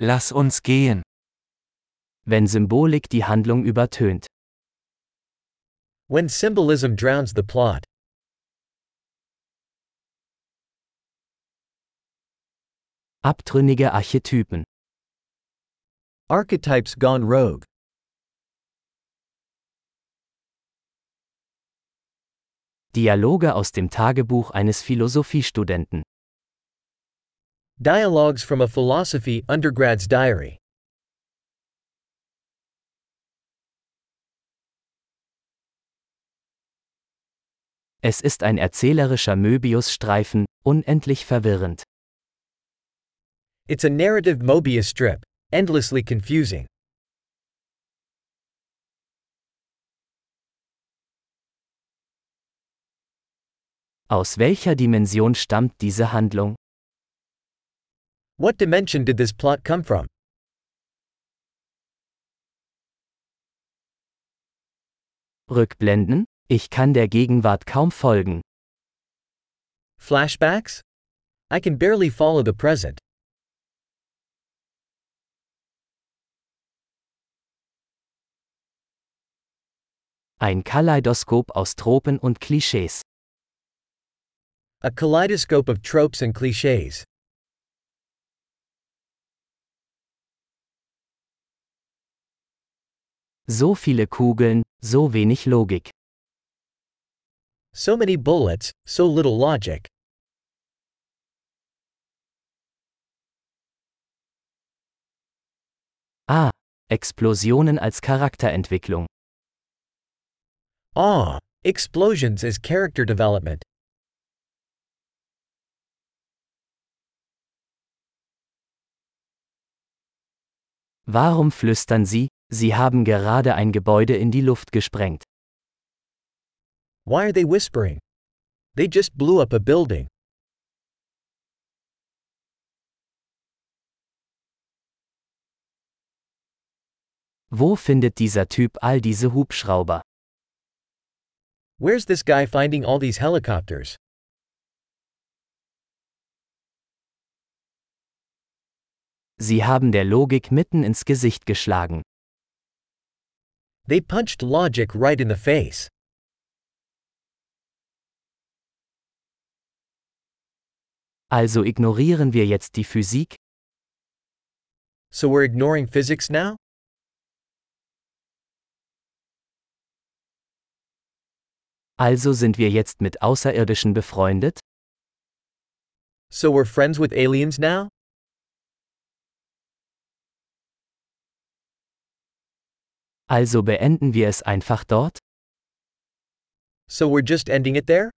Lass uns gehen. Wenn Symbolik die Handlung übertönt. When symbolism drowns the plot. Abtrünnige Archetypen. Archetypes gone rogue. Dialoge aus dem Tagebuch eines Philosophiestudenten. Dialogues from a philosophy undergrad's diary. Es ist ein erzählerischer Möbiusstreifen, unendlich verwirrend. It's a narrative Mobius strip, endlessly confusing. Aus welcher Dimension stammt diese Handlung? What dimension did this plot come from? Rückblenden? Ich kann der Gegenwart kaum folgen. Flashbacks? I can barely follow the present. Ein Kaleidoskop aus Tropen und Klischees. A kaleidoscope of tropes and cliches. So viele Kugeln, so wenig Logik. So many bullets, so little logic. Ah, Explosionen als Charakterentwicklung. Ah, explosions as character development. Warum flüstern Sie, Sie haben gerade ein Gebäude in die Luft gesprengt? Why are they whispering? They just blew up a building. Wo findet dieser Typ all diese Hubschrauber? Where's this guy finding all these helicopters? Sie haben der Logik mitten ins Gesicht geschlagen. They punched logic right in the face. Also ignorieren wir jetzt die Physik? So we're ignoring physics now? Also sind wir jetzt mit Außerirdischen befreundet? So we're friends with aliens now? Also beenden wir es einfach dort? So we're just ending it there?